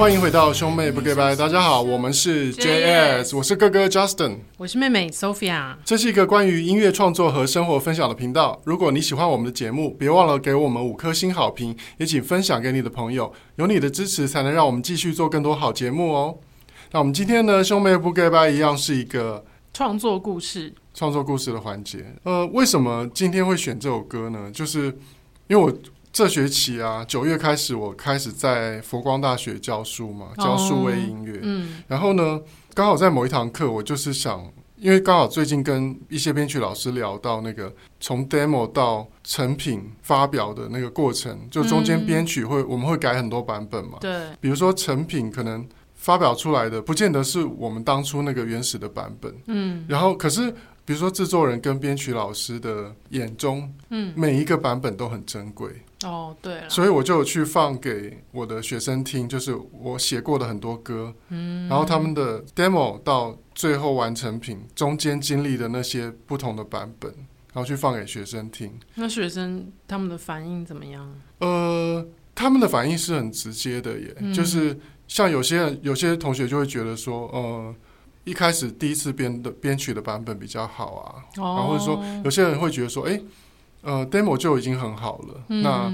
欢迎回到兄妹不给拜，大家好，我们是 JS，我是哥哥 Justin，我是妹妹 Sophia。这是一个关于音乐创作和生活分享的频道。如果你喜欢我们的节目，别忘了给我们五颗星好评，也请分享给你的朋友。有你的支持，才能让我们继续做更多好节目哦。那我们今天呢，兄妹不给拜一样是一个创作故事，创作故事的环节。呃，为什么今天会选这首歌呢？就是因为我。这学期啊，九月开始，我开始在佛光大学教书嘛，教数位音乐。嗯，然后呢，刚好在某一堂课，我就是想，因为刚好最近跟一些编曲老师聊到那个从 demo 到成品发表的那个过程，就中间编曲会我们会改很多版本嘛。对，比如说成品可能发表出来的不见得是我们当初那个原始的版本。嗯，然后可是。比如说，制作人跟编曲老师的眼中，嗯，每一个版本都很珍贵。哦，对了，所以我就有去放给我的学生听，就是我写过的很多歌，嗯，然后他们的 demo 到最后完成品中间经历的那些不同的版本，然后去放给学生听。那学生他们的反应怎么样？呃，他们的反应是很直接的耶，嗯，就是像有些人，有些同学就会觉得说，呃。一开始第一次编的编曲的版本比较好啊，然后或者说有些人会觉得说，哎，呃，demo 就已经很好了。那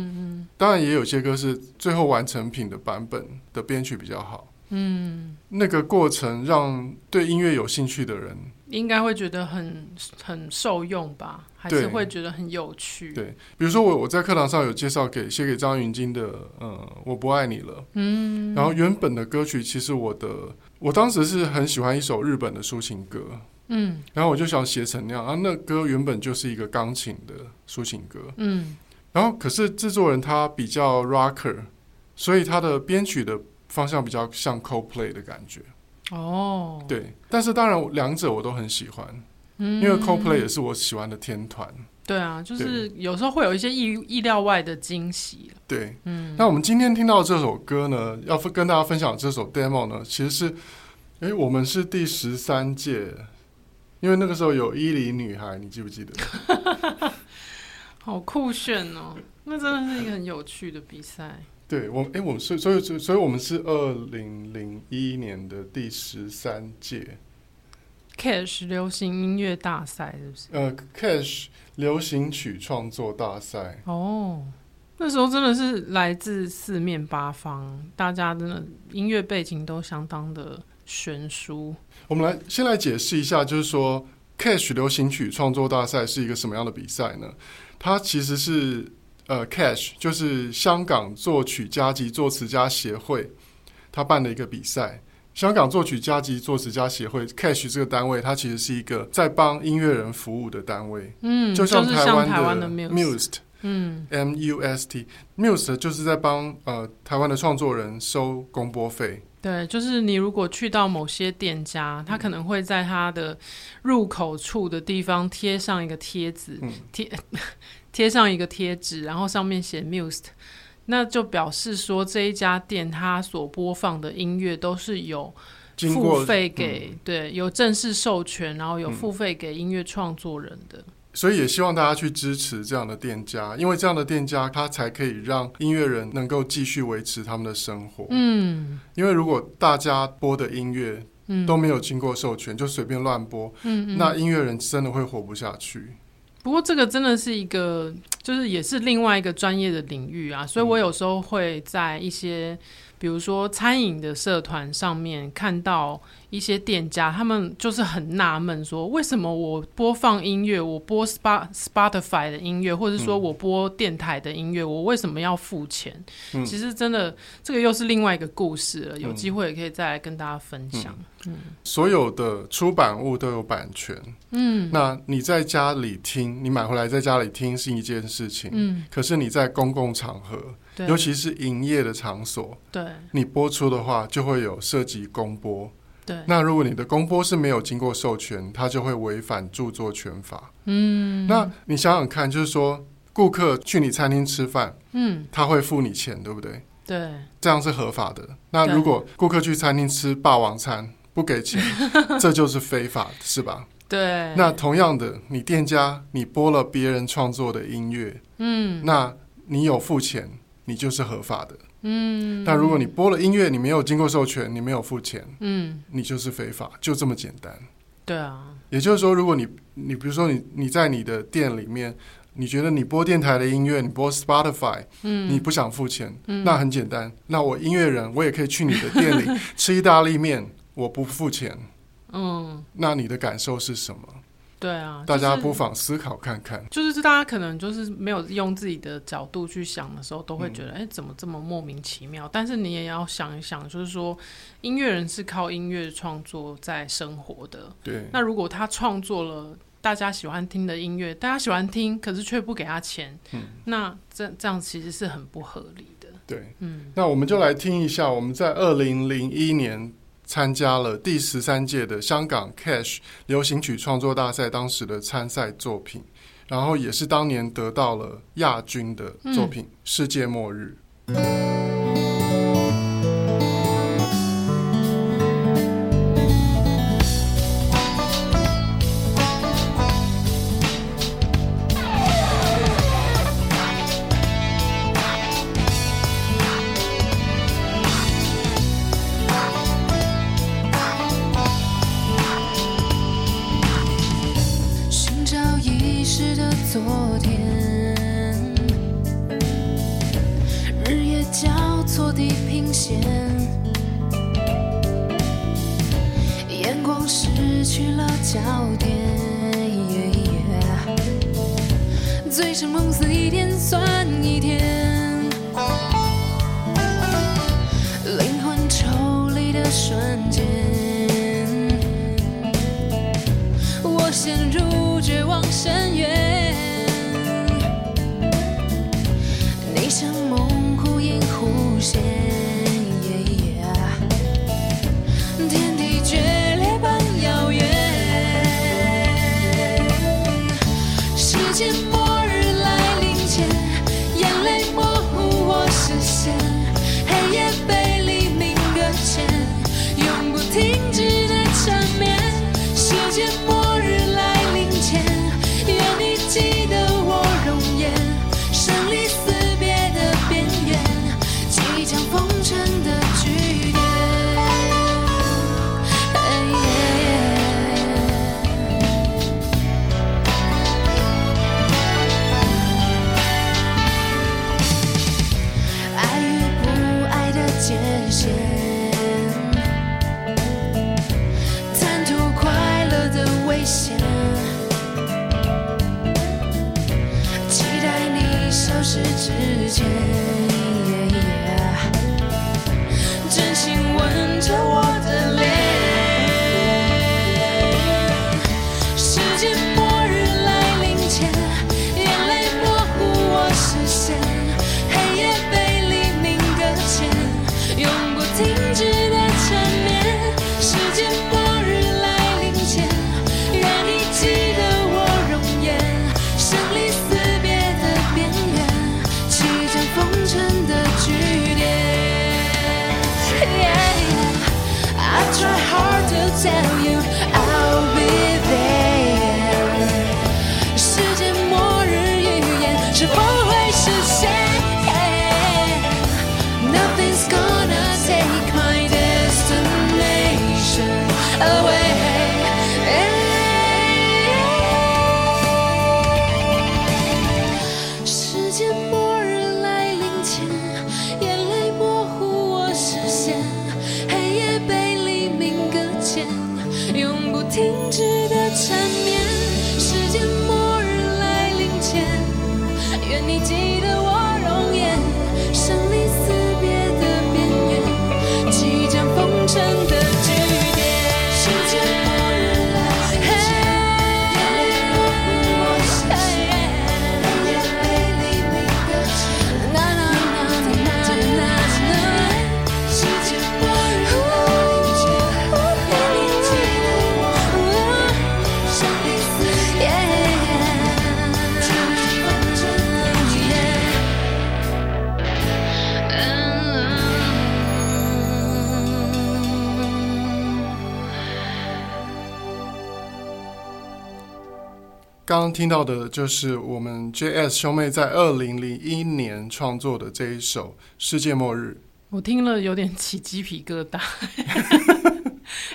当然也有些歌是最后完成品的版本的编曲比较好。嗯，那个过程让对音乐有兴趣的人应该会觉得很很受用吧？还是会觉得很有趣？对，比如说我我在课堂上有介绍给写给张芸京的，呃，我不爱你了。嗯，然后原本的歌曲其实我的。我当时是很喜欢一首日本的抒情歌，嗯，然后我就想写成那样啊。那歌原本就是一个钢琴的抒情歌，嗯，然后可是制作人他比较 rocker，所以他的编曲的方向比较像 Coldplay 的感觉。哦，对，但是当然两者我都很喜欢，嗯，因为 Coldplay 也是我喜欢的天团。对啊，就是有时候会有一些意意料外的惊喜。对，嗯，那我们今天听到这首歌呢，要跟大家分享这首 demo 呢，其实是，哎，我们是第十三届，因为那个时候有伊犁女孩，你记不记得？好酷炫哦！那真的是一个很有趣的比赛。对，我，哎，我们是，所以，所以，我们是二零零一年的第十三届。Cash 流行音乐大赛是不是？呃，Cash 流行曲创作大赛。哦，那时候真的是来自四面八方，大家真的音乐背景都相当的悬殊。我们来先来解释一下，就是说 Cash 流行曲创作大赛是一个什么样的比赛呢？它其实是呃，Cash 就是香港作曲家及作词家协会，他办的一个比赛。香港作曲家及作词家协会 （CASH） 这个单位，它其实是一个在帮音乐人服务的单位。嗯，就像台湾的 MUST，嗯，M-U-S-T，MUST 就是在帮呃台湾的创作人收公播费。对，就是你如果去到某些店家，他可能会在他的入口处的地方贴上一个贴纸，贴贴上一个贴纸，然后上面写 MUST。那就表示说，这一家店他所播放的音乐都是有付费给、嗯，对，有正式授权，然后有付费给音乐创作人的。所以也希望大家去支持这样的店家，因为这样的店家他才可以让音乐人能够继续维持他们的生活。嗯，因为如果大家播的音乐都没有经过授权，就随便乱播，嗯，那音乐人真的会活不下去。不过这个真的是一个，就是也是另外一个专业的领域啊，所以我有时候会在一些，比如说餐饮的社团上面看到。一些店家他们就是很纳闷，说为什么我播放音乐，我播 Spot Spotify 的音乐，或者说我播电台的音乐，嗯，我为什么要付钱？嗯，其实真的这个又是另外一个故事了。有机会也可以再来跟大家分享。嗯，嗯，所有的出版物都有版权。嗯，那你在家里听，你买回来在家里听是一件事情。嗯，可是你在公共场合，尤其是营业的场所，对，你播出的话就会有涉及公播。对，那如果你的公播是没有经过授权，它就会违反著作权法。嗯，那你想想看，就是说，顾客去你餐厅吃饭，嗯，他会付你钱，对不对？对，这样是合法的。那如果顾客去餐厅吃霸王餐不给钱，这就是非法，是吧？对。那同样的，你店家你播了别人创作的音乐，嗯，那你有付钱，你就是合法的。嗯，但如果你播了音乐，你没有经过授权，你没有付钱，嗯，你就是非法，就这么简单。对啊，也就是说，如果你你比如说你你在你的店里面，你觉得你播电台的音乐，你播 Spotify，嗯，你不想付钱，嗯，那很简单，那我音乐人我也可以去你的店里吃意大利面，我不付钱，嗯，那你的感受是什么？对啊，大家不妨思考看看。就是、就是大家可能就是没有用自己的角度去想的时候，都会觉得，哎、嗯，怎么这么莫名其妙？但是你也要想一想，就是说，音乐人是靠音乐创作在生活的。对。那如果他创作了大家喜欢听的音乐，大家喜欢听，可是却不给他钱，嗯，那这这样其实是很不合理的。对，嗯。那我们就来听一下，我们在二零零一年。参加了第十三届的香港 Cash 流行曲创作大赛，当时的参赛作品，然后也是当年得到了亚军的作品《世界末日》。soul. tell you 刚刚听到的就是我们 JS 兄妹在二零零一年创作的这一首《世界末日》。我听了有点起鸡皮疙瘩。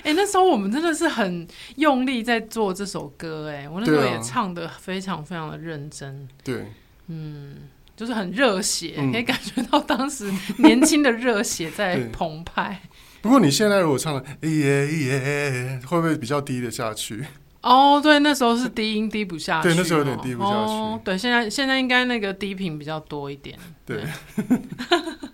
哎、欸，那时候我们真的是很用力在做这首歌，哎，我那时候也唱的非常非常的认真。对，嗯，就是很热血，嗯，可以感觉到当时年轻的热血在澎湃。不过你现在如果唱了耶耶，会不会比较低的下去？哦，对，那时候是低音低不下去，对，那时候有点低不下去。哦，对，现在现在应该那个低频比较多一点。对。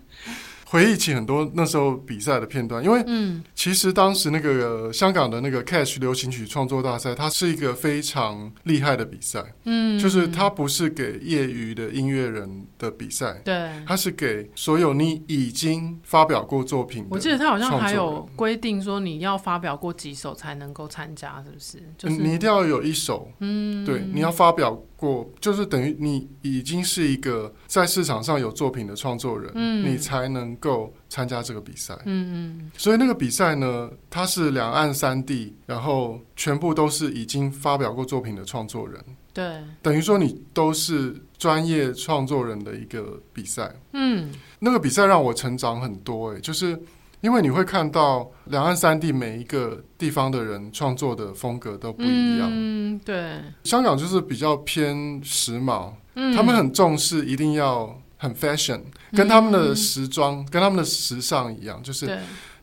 对回忆起很多那时候比赛的片段，因为嗯其实当时那个香港的那个 Catch 流行曲创作大赛，它是一个非常厉害的比赛，嗯，就是它不是给业余的音乐人的比赛，对，它是给所有你已经发表过作品。我记得它好像还有规定说你要发表过几首才能够参加，是不是？就是你一定要有一首，嗯，对，你要发表过，就是等于你已经是一个在市场上有作品的创作人，嗯，你才能够参加这个比赛。嗯嗯，所以那个比赛呢，它是两岸三地，然后全部都是已经发表过作品的创作人。对，等于说你都是专业创作人的一个比赛。嗯，那个比赛让我成长很多，哎，就是。因为你会看到两岸三地每一个地方的人创作的风格都不一样。嗯，对。香港就是比较偏时髦，嗯，他们很重视一定要很 fashion，跟他们的时装，嗯，跟他们的时尚一样，就是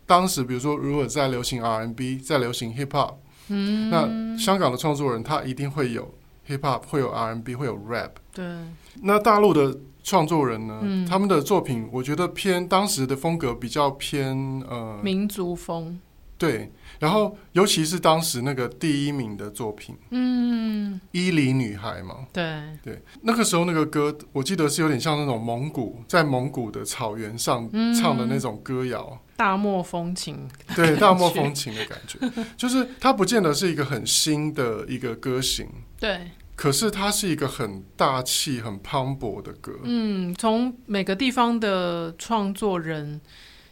当时比如说如果在流行 R&B，在流行 hip hop，嗯，那香港的创作人他一定会有 hip hop，会有 R&B，会有 rap。对。那大陆的。创作人呢、嗯，他们的作品我觉得偏当时的风格比较偏呃民族风，对，然后尤其是当时那个第一名的作品，嗯，伊犁女孩嘛，对。对，那个时候那个歌我记得是有点像那种蒙古在蒙古的草原上唱的那种歌谣，嗯、大漠风情，对，大漠风情的感觉，就是它不见得是一个很新的一个歌型，对。可是它是一个很大气、很磅礴的歌。嗯，从每个地方的创作人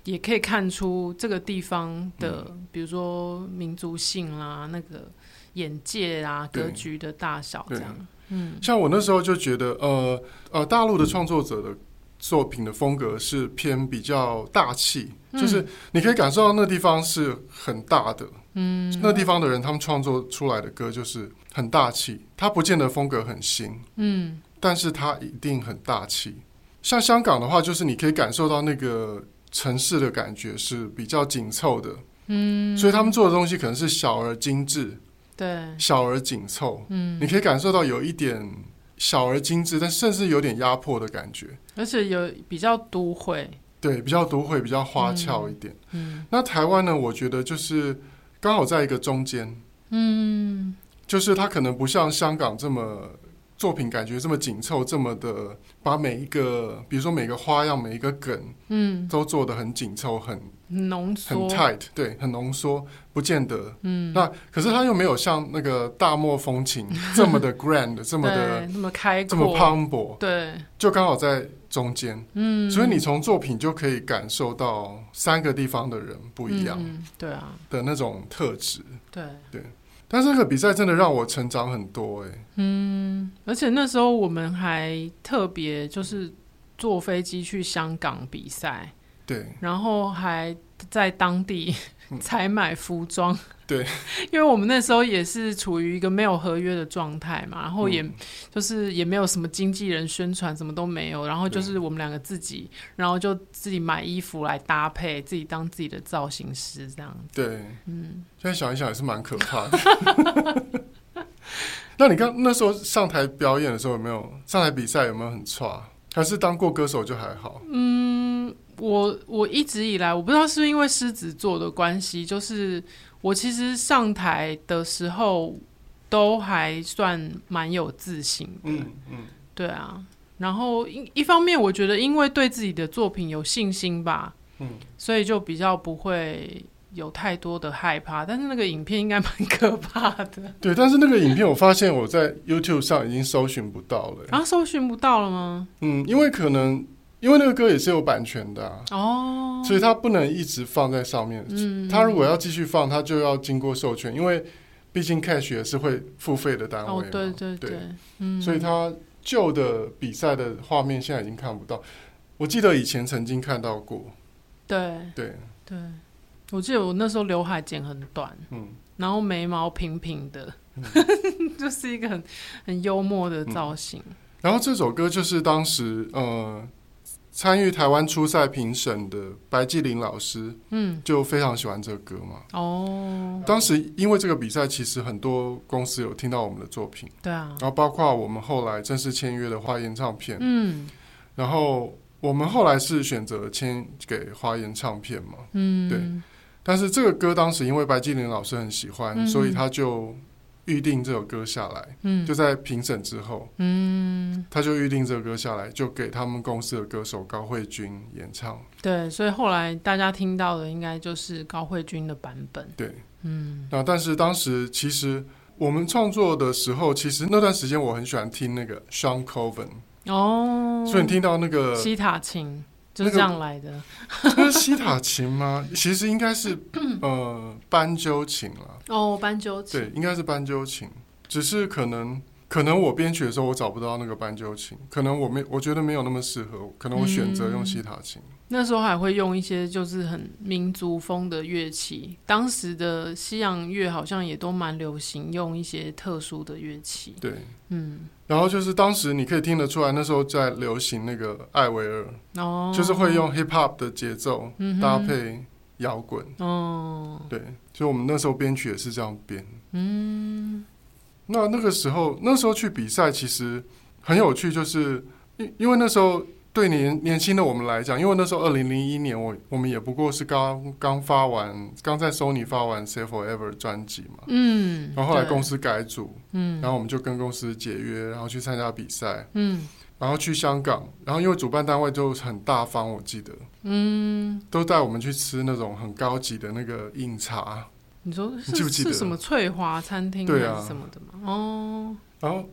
也可以看出这个地方的，嗯、比如说民族性啦、那个眼界啊、格局的大小这样。嗯，像我那时候就觉得，呃呃，大陆的创作者的作品的风格是偏比较大气，嗯，就是你可以感受到那个地方是很大的。嗯，那地方的人他们创作出来的歌就是。很大气，它不见得风格很新，嗯，但是它一定很大气。像香港的话，就是你可以感受到那个城市的感觉是比较紧凑的，嗯，所以他们做的东西可能是小而精致，对，小而紧凑，嗯，你可以感受到有一点小而精致，但甚至有点压迫的感觉，而且有比较都会，对，比较都会，比较花俏一点，嗯，嗯，那台湾呢，我觉得就是刚好在一个中间，嗯。就是他可能不像香港这么作品感觉这么紧凑，这么的把每一个，比如说每个花样、每一个梗，嗯，都做得很紧凑、很浓缩、很 tight，对，很浓缩，不见得，嗯。那可是他又没有像那个大漠风情 这么的 grand，这么的那么开阔，这么磅礴，对，就刚好在中间，嗯。所以你从作品就可以感受到三个地方的人不一样，嗯、对啊。的那种特质，对。对。但是这个比赛真的让我成长很多哎、欸，嗯，而且那时候我们还特别就是坐飞机去香港比赛，对，然后还在当地采买服装。对，因为我们那时候也是处于一个没有合约的状态嘛，然后也就是也没有什么经纪人宣传，什么都没有，然后就是我们两个自己，然后就自己买衣服来搭配，自己当自己的造型师这样子。对，嗯，现在想一想也是蛮可怕的。那你刚那时候上台表演的时候有没有上台比赛有没有很差？还是当过歌手就还好？嗯，我我一直以来我不知道是不是因为狮子座的关系，就是。我其实上台的时候都还算蛮有自信的，嗯嗯，对啊。然后一一方面，我觉得因为对自己的作品有信心吧，嗯，所以就比较不会有太多的害怕。但是那个影片应该蛮可怕的，对。但是那个影片我发现我在 YouTube 上已经搜寻不到了，啊，搜寻不到了吗？嗯，因为可能。因为那个歌也是有版权的啊，哦，所以它不能一直放在上面。嗯，它如果要继续放，它就要经过授权。因为毕竟 cash 也是会付费的单位嘛。哦，对对对，对嗯，所以他旧的比赛的画面现在已经看不到。我记得以前曾经看到过。对对对，我记得我那时候刘海剪很短，嗯，然后眉毛平平的，嗯、就是一个很很幽默的造型。嗯、然后这首歌就是当时呃。参与台湾初赛评审的白纪林老师，嗯，就非常喜欢这个歌嘛。哦，当时因为这个比赛，其实很多公司有听到我们的作品，对啊。然后包括我们后来正式签约的花言唱片，嗯。然后我们后来是选择签给花言唱片嘛，嗯，对。但是这个歌当时因为白纪林老师很喜欢，嗯，所以他就。预定这首歌下来，嗯，就在评审之后，嗯，他就预定这首歌下来，就给他们公司的歌手高慧君演唱。对，所以后来大家听到的应该就是高慧君的版本。对，嗯，那但是当时其实我们创作的时候，其实那段时间我很喜欢听那个 Shawn Colvin 哦，所以你听到那个西塔琴。就是这样来的，那是西塔琴吗？其实应该是 呃斑鸠琴了。哦，斑鸠琴，对，应该是斑鸠琴，只是可能。可能我编曲的时候我找不到那个斑鸠琴，可能我没我觉得没有那么适合，可能我选择用西塔琴。嗯。那时候还会用一些就是很民族风的乐器，当时的西洋乐好像也都蛮流行用一些特殊的乐器。对，嗯，然后就是当时你可以听得出来，那时候在流行那个艾薇儿，哦，就是会用 hip hop 的节奏搭配摇滚。哦，对，所以我们那时候编曲也是这样编。嗯。那那个时候，那时候去比赛其实很有趣，就是因因为那时候对年年轻的我们来讲，因为那时候二零零一年我我们也不过是刚刚发完，刚在 Sony 发完《Say Forever》专辑嘛，嗯，然后后来公司改组，嗯，然后我们就跟公司解约，然后去参加比赛，嗯，然后去香港，然后因为主办单位就很大方，我记得，嗯，都带我们去吃那种很高级的那个饮茶。你说记不记得是什么翠华餐厅还是什么的吗？哦，然后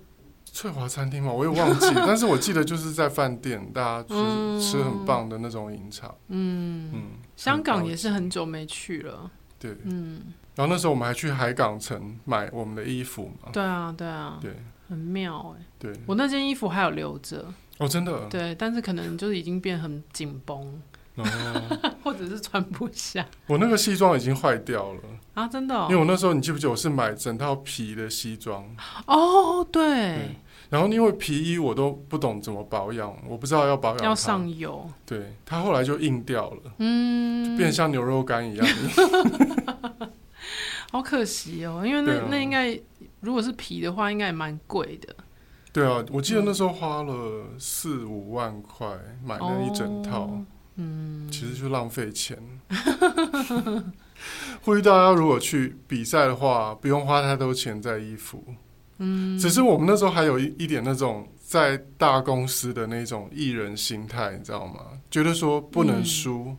翠华餐厅嘛，我也忘记，但是我记得就是在饭店，大家就是吃很棒的那种饮茶。嗯嗯，香港也是很久没去了。对，嗯，然后那时候我们还去海港城买我们的衣服嘛。对啊，对啊，对，很妙哎。对，我那件衣服还有留着。哦，真的。对，但是可能就是已经变很紧绷。哦，或者是穿不下。我那个西装已经坏掉了。啊！真的，哦，因为我那时候你记不记得我是买整套皮的西装？哦对，对，然后因为皮衣我都不懂怎么保养，我不知道要保养，要上油，对，它后来就硬掉了，嗯，就变像牛肉干一样，好可惜哦，因为那、啊、那应该如果是皮的话，应该也蛮贵的。对啊，我记得那时候花了四五万块买了一整套。哦嗯，其实就浪费钱。呼吁大家，如果去比赛的话，不用花太多钱在衣服。嗯，只是我们那时候还有一一点那种在大公司的那种艺人心态，你知道吗？觉得说不能输。嗯，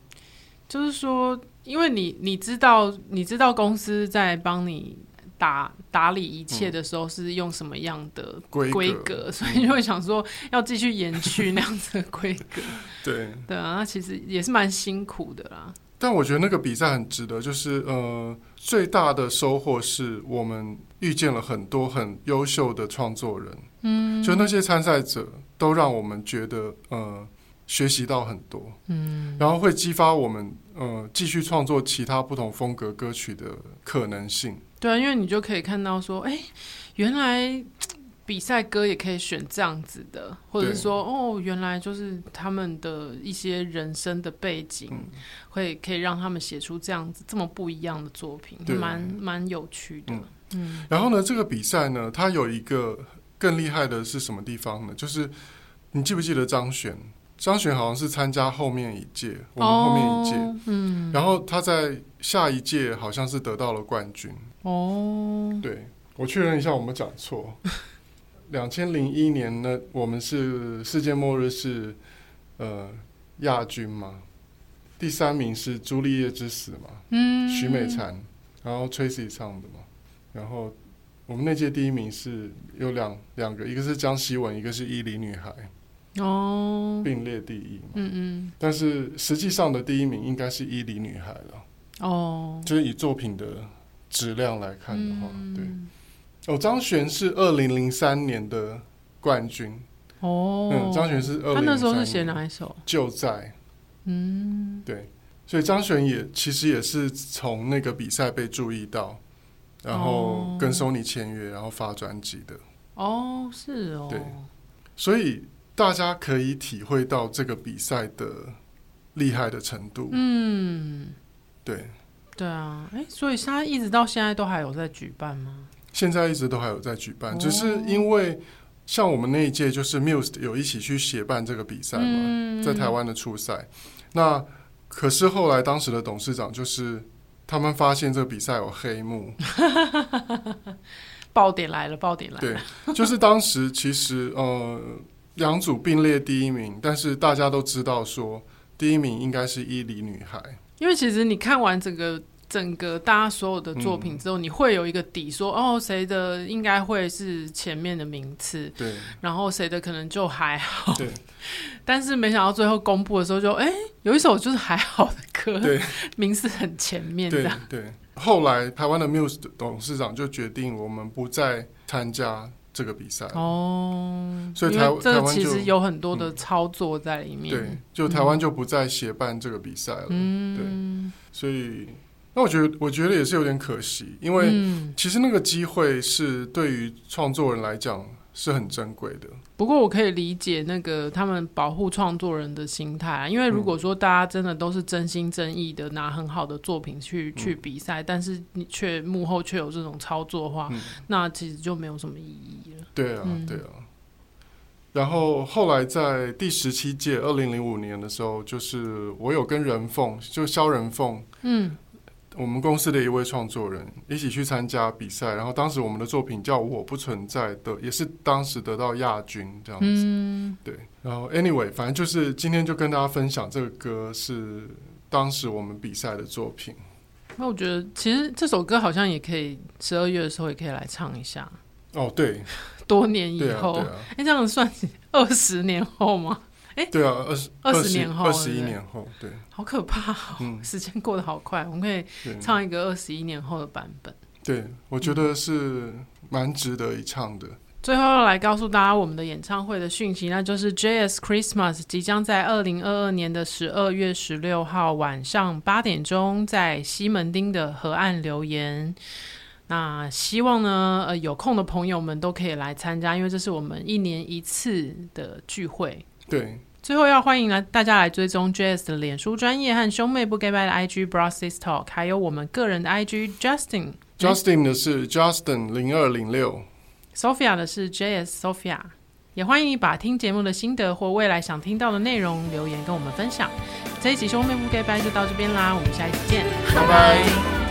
就是说，因为你你知道，你知道公司在帮你。打打理一切的时候是用什么样的规格，所以就会想说要继续延续那样子的规格。对对啊，那其实也是蛮辛苦的啦。但我觉得那个比赛很值得，就是呃，最大的收获是我们遇见了很多很优秀的创作人。嗯，就那些参赛者都让我们觉得呃。学习到很多，嗯，然后会激发我们，呃，继续创作其他不同风格歌曲的可能性。对啊，因为你就可以看到说，哎，原来 比赛歌也可以选这样子的，或者说，哦，原来就是他们的一些人生的背景，嗯、会可以让他们写出这样子这么不一样的作品，蛮蛮有趣的。嗯，嗯，然后呢，这个比赛呢，它有一个更厉害的是什么地方呢？就是你记不记得张悬？张悬好像是参加后面一届，我们后面一届，哦，嗯，然后他在下一届好像是得到了冠军。哦，对，我确认一下，我们讲错。两千零一年呢，我们是世界末日是呃亚军嘛，第三名是《朱丽叶之死》嘛，嗯，许美婵，然后 Tracy 唱的嘛，然后我们那届第一名是有两两个，一个是江希文，一个是伊犁女孩。哦，并列第一嘛，嗯嗯，但是实际上的第一名应该是伊犁女孩了，哦，就是以作品的质量来看的话，嗯、对。哦，张悬是二零零三年的冠军。哦，嗯，张悬是二零零三年。他那时候是写哪一首？就在。嗯，对。所以张悬也其实也是从那个比赛被注意到，然后跟 Sony 签约，然后发专辑的。哦，是哦。对。所以大家可以体会到这个比赛的厉害的程度。嗯，对。对啊，哎，所以他一直到现在都还有在举办吗？现在一直都还有在举办，哦、只是因为像我们那一届就是 Muse 有一起去协办这个比赛嘛，嗯、在台湾的初赛。那可是后来当时的董事长就是他们发现这个比赛有黑幕，爆点来了，爆点来了。对，就是当时其实呃两组并列第一名，但是大家都知道说第一名应该是伊犁女孩。因为其实你看完整个整个大家所有的作品之后，嗯、你会有一个底说，说哦，谁的应该会是前面的名次，对，然后谁的可能就还好，对。但是没想到最后公布的时候就，就哎，有一首就是还好的歌，对，名次很前面这样，对。对，后来台湾的 Muse 董事长就决定，我们不再参加。这个比赛哦，所以台这其实有很多的操作在里面。嗯、对，就台湾就不再协办这个比赛了。嗯，对，所以那我觉得，我觉得也是有点可惜，因为其实那个机会是对于创作人来讲。是很珍贵的。不过我可以理解那个他们保护创作人的心态啊，因为如果说大家真的都是真心真意的拿很好的作品去、嗯、去比赛，但是你却幕后却有这种操作的话，嗯、那其实就没有什么意义了。对啊，对啊。然后后来在第十七届二零零五年的时候，就是我有跟人凤，就肖人凤，嗯。我们公司的一位创作人一起去参加比赛，然后当时我们的作品叫《我不存在》的，也是当时得到亚军这样子。嗯、对，然后 anyway，反正就是今天就跟大家分享这个歌是当时我们比赛的作品。那我觉得其实这首歌好像也可以十二月的时候也可以来唱一下。哦，对，多年以后，哎、啊啊，这样算二十年后吗？哎，对啊，二十二十年后，二十一年后，对，好可怕哦，嗯，时间过得好快，我们可以唱一个二十一年后的版本。对，我觉得是蛮值得一唱的。最后要来告诉大家我们的演唱会的讯息，那就是 JS Christmas 即将在二零二二年的十二月十六号晚上八点钟在西门町的河岸留言。那希望呢，呃，有空的朋友们都可以来参加，因为这是我们一年一次的聚会。对，最后要欢迎来大家来追踪 JS 的脸书专业和兄妹不 Goodbye 的 IG Bro Sis Talk，还有我们个人的 IG Justin。Justin 的是 Justin 零二零六，Sophia 的是 JS Sophia。也欢迎你把听节目的心得或未来想听到的内容留言跟我们分享。这一集兄妹不 Goodbye 就到这边啦，我们下一期见，拜拜。